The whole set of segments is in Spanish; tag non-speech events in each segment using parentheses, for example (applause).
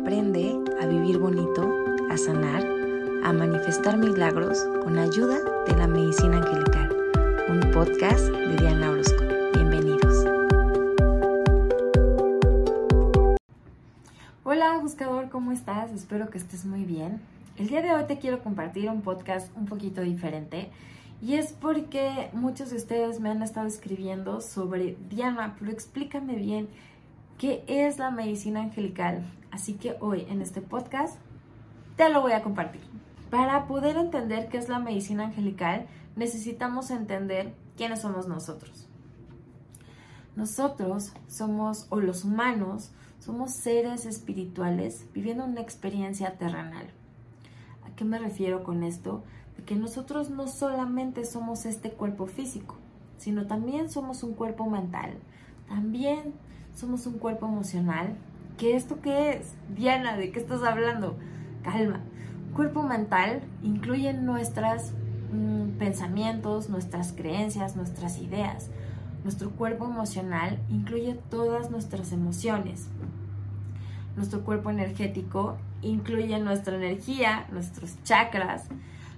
Aprende a vivir bonito, a sanar, a manifestar milagros con ayuda de la medicina angelical. Un podcast de Diana Orozco. Bienvenidos. Hola buscador, ¿cómo estás? Espero que estés muy bien. El día de hoy te quiero compartir un podcast un poquito diferente y es porque muchos de ustedes me han estado escribiendo sobre Diana, pero explícame bien qué es la medicina angelical. Así que hoy en este podcast te lo voy a compartir. Para poder entender qué es la medicina angelical, necesitamos entender quiénes somos nosotros. Nosotros somos, o los humanos, somos seres espirituales viviendo una experiencia terrenal. ¿A qué me refiero con esto? De que nosotros no solamente somos este cuerpo físico, sino también somos un cuerpo mental. También somos un cuerpo emocional. ¿Qué esto qué es? Diana, ¿de qué estás hablando? Calma. Cuerpo mental incluye nuestros mm, pensamientos, nuestras creencias, nuestras ideas. Nuestro cuerpo emocional incluye todas nuestras emociones. Nuestro cuerpo energético incluye nuestra energía, nuestros chakras.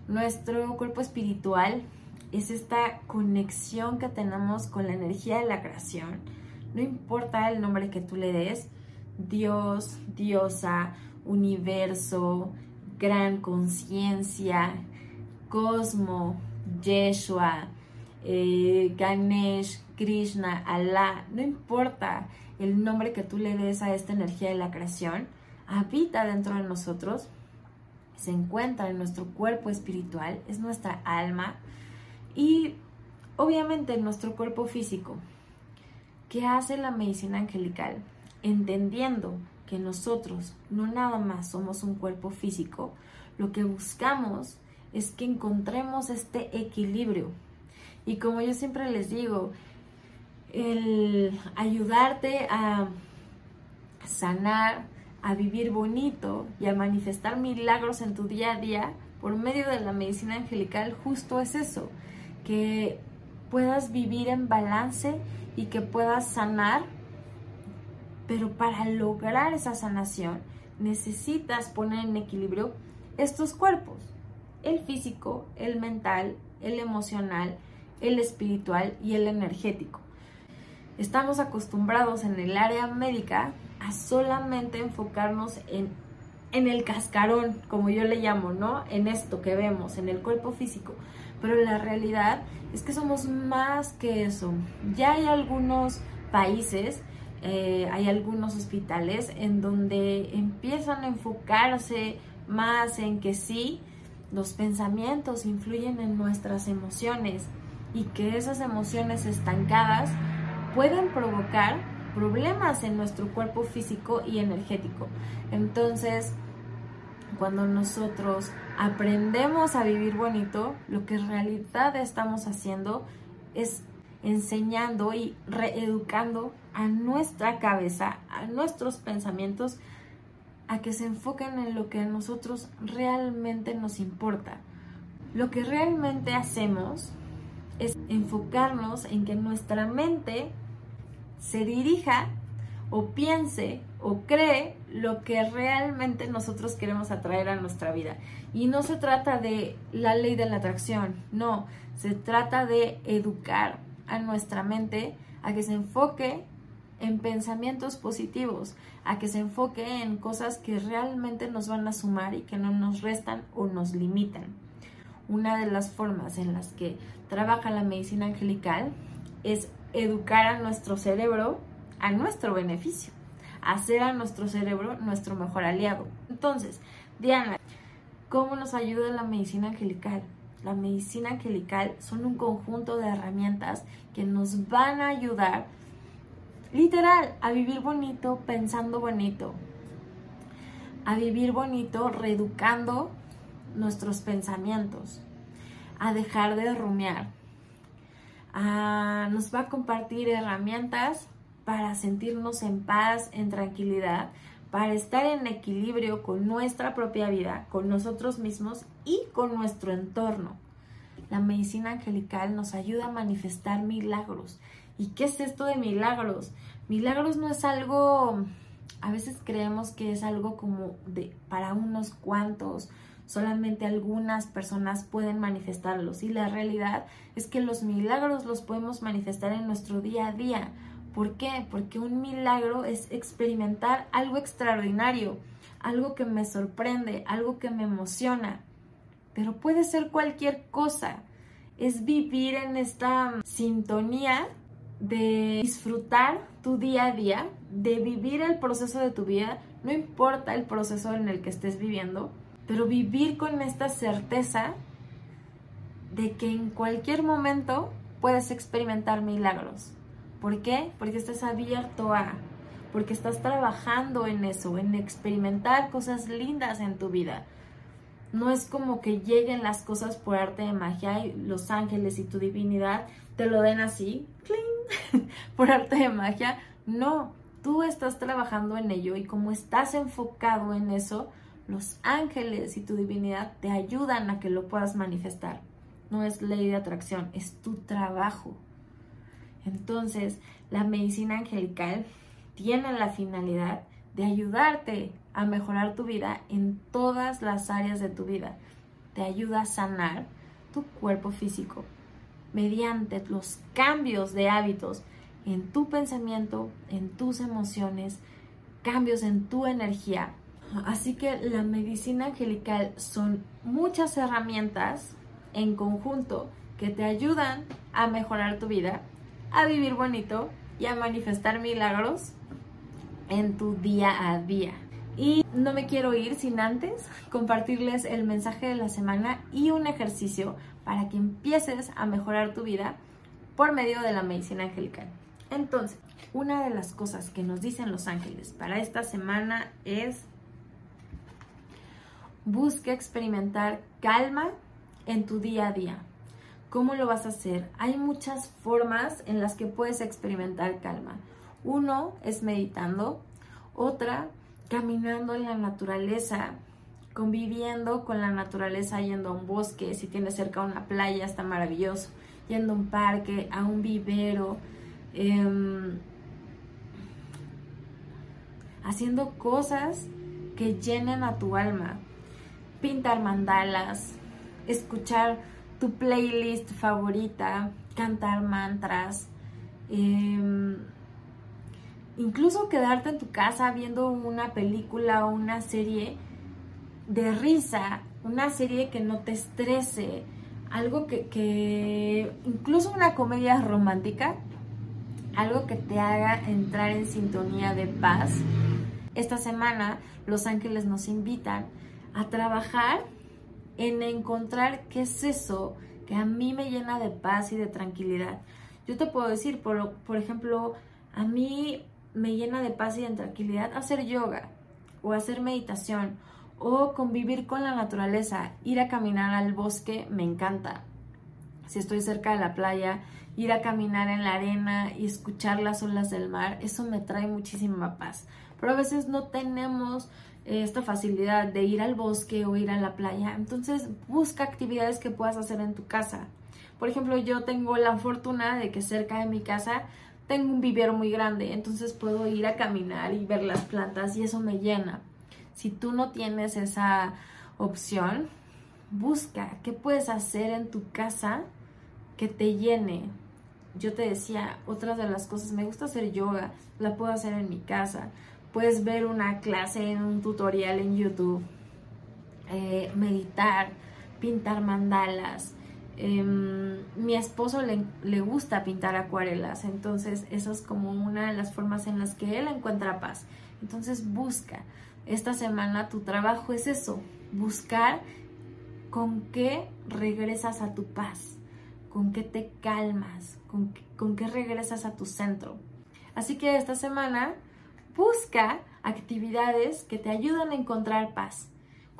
Nuestro cuerpo espiritual es esta conexión que tenemos con la energía de la creación no importa el nombre que tú le des, Dios, diosa, universo, gran conciencia, cosmo, Yeshua, eh, Ganesh, Krishna, Allah, no importa el nombre que tú le des a esta energía de la creación, habita dentro de nosotros, se encuentra en nuestro cuerpo espiritual, es nuestra alma y obviamente en nuestro cuerpo físico. ¿Qué hace la medicina angelical? Entendiendo que nosotros no nada más somos un cuerpo físico, lo que buscamos es que encontremos este equilibrio. Y como yo siempre les digo, el ayudarte a sanar, a vivir bonito y a manifestar milagros en tu día a día por medio de la medicina angelical justo es eso, que puedas vivir en balance y que puedas sanar, pero para lograr esa sanación necesitas poner en equilibrio estos cuerpos, el físico, el mental, el emocional, el espiritual y el energético. Estamos acostumbrados en el área médica a solamente enfocarnos en, en el cascarón, como yo le llamo, ¿no? En esto que vemos, en el cuerpo físico. Pero la realidad es que somos más que eso. Ya hay algunos países, eh, hay algunos hospitales en donde empiezan a enfocarse más en que sí, los pensamientos influyen en nuestras emociones y que esas emociones estancadas pueden provocar problemas en nuestro cuerpo físico y energético. Entonces, cuando nosotros aprendemos a vivir bonito, lo que en realidad estamos haciendo es enseñando y reeducando a nuestra cabeza, a nuestros pensamientos, a que se enfoquen en lo que a nosotros realmente nos importa. Lo que realmente hacemos es enfocarnos en que nuestra mente se dirija o piense o cree lo que realmente nosotros queremos atraer a nuestra vida. Y no se trata de la ley de la atracción, no, se trata de educar a nuestra mente a que se enfoque en pensamientos positivos, a que se enfoque en cosas que realmente nos van a sumar y que no nos restan o nos limitan. Una de las formas en las que trabaja la medicina angelical es educar a nuestro cerebro a nuestro beneficio, hacer a nuestro cerebro nuestro mejor aliado. Entonces, Diana, ¿cómo nos ayuda la medicina angelical? La medicina angelical son un conjunto de herramientas que nos van a ayudar literal a vivir bonito pensando bonito, a vivir bonito reeducando nuestros pensamientos, a dejar de rumiar. nos va a compartir herramientas para sentirnos en paz, en tranquilidad, para estar en equilibrio con nuestra propia vida, con nosotros mismos y con nuestro entorno. La medicina angelical nos ayuda a manifestar milagros. ¿Y qué es esto de milagros? Milagros no es algo A veces creemos que es algo como de para unos cuantos, solamente algunas personas pueden manifestarlos y la realidad es que los milagros los podemos manifestar en nuestro día a día. ¿Por qué? Porque un milagro es experimentar algo extraordinario, algo que me sorprende, algo que me emociona, pero puede ser cualquier cosa. Es vivir en esta sintonía de disfrutar tu día a día, de vivir el proceso de tu vida, no importa el proceso en el que estés viviendo, pero vivir con esta certeza de que en cualquier momento puedes experimentar milagros. ¿Por qué? Porque estás abierto a, porque estás trabajando en eso, en experimentar cosas lindas en tu vida. No es como que lleguen las cosas por arte de magia y los ángeles y tu divinidad te lo den así, (laughs) por arte de magia. No, tú estás trabajando en ello y como estás enfocado en eso, los ángeles y tu divinidad te ayudan a que lo puedas manifestar. No es ley de atracción, es tu trabajo. Entonces, la medicina angelical tiene la finalidad de ayudarte a mejorar tu vida en todas las áreas de tu vida. Te ayuda a sanar tu cuerpo físico, mediante los cambios de hábitos en tu pensamiento, en tus emociones, cambios en tu energía. Así que la medicina angelical son muchas herramientas en conjunto que te ayudan a mejorar tu vida, a vivir bonito y a manifestar milagros en tu día a día. Y no me quiero ir sin antes compartirles el mensaje de la semana y un ejercicio para que empieces a mejorar tu vida por medio de la medicina angelical. Entonces, una de las cosas que nos dicen los ángeles para esta semana es busca experimentar calma en tu día a día. ¿Cómo lo vas a hacer? Hay muchas formas en las que puedes experimentar calma. Uno es meditando, otra caminando en la naturaleza, conviviendo con la naturaleza, yendo a un bosque, si tienes cerca una playa está maravilloso, yendo a un parque, a un vivero, em, haciendo cosas que llenen a tu alma, pintar mandalas, escuchar tu playlist favorita, cantar mantras, em, incluso quedarte en tu casa viendo una película o una serie de risa, una serie que no te estrese, algo que, incluso una comedia romántica, algo que te haga entrar en sintonía de paz. Esta semana los ángeles nos invitan a trabajar en encontrar qué es eso que a mí me llena de paz y de tranquilidad. Yo te puedo decir, por, por ejemplo, a mí me llena de paz y de tranquilidad hacer yoga o hacer meditación o convivir con la naturaleza, ir a caminar al bosque me encanta. Si estoy cerca de la playa, ir a caminar en la arena y escuchar las olas del mar, eso me trae muchísima paz. Pero a veces no tenemos eh, esta facilidad de ir al bosque o ir a la playa, entonces busca actividades que puedas hacer en tu casa. Por ejemplo, yo tengo la fortuna de que cerca de mi casa tengo un vivero muy grande, entonces puedo ir a caminar y ver las plantas y eso me llena. Si tú no tienes esa opción, busca qué puedes hacer en tu casa que te llene. Yo te decía, otras de las cosas, me gusta hacer yoga, la puedo hacer en mi casa. Puedes ver una clase en un tutorial en YouTube, eh, meditar, pintar mandalas, Em, mi esposo le, le, gusta pintar acuarelas, entonces eso es como una de las formas en las que él encuentra paz. Entonces busca. Esta semana tu trabajo es eso, buscar con qué regresas a tu paz, con qué te calmas, con, con qué regresas a tu centro. Así que esta semana busca actividades que te ayudan a encontrar paz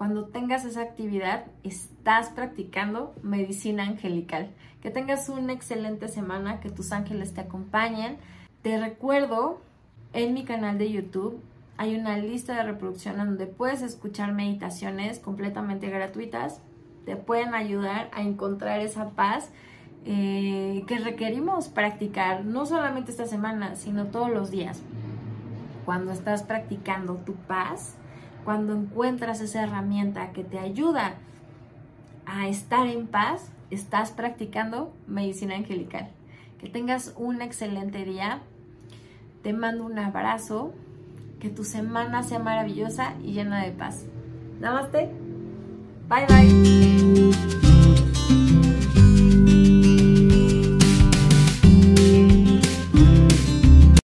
cuando tengas esa actividad, estás practicando medicina angelical. Que tengas una excelente semana, que tus ángeles te acompañen. Te recuerdo, en mi canal de YouTube hay una lista de reproducción donde puedes escuchar meditaciones completamente gratuitas. Te pueden ayudar a encontrar esa paz eh, que requerimos practicar, no solamente esta semana, sino todos los días. Cuando estás practicando tu paz, cuando encuentras esa herramienta que te ayuda a estar en paz, estás practicando medicina angelical. Que tengas un excelente día. Te mando un abrazo. Que tu semana sea maravillosa y llena de paz. Namaste. Bye bye.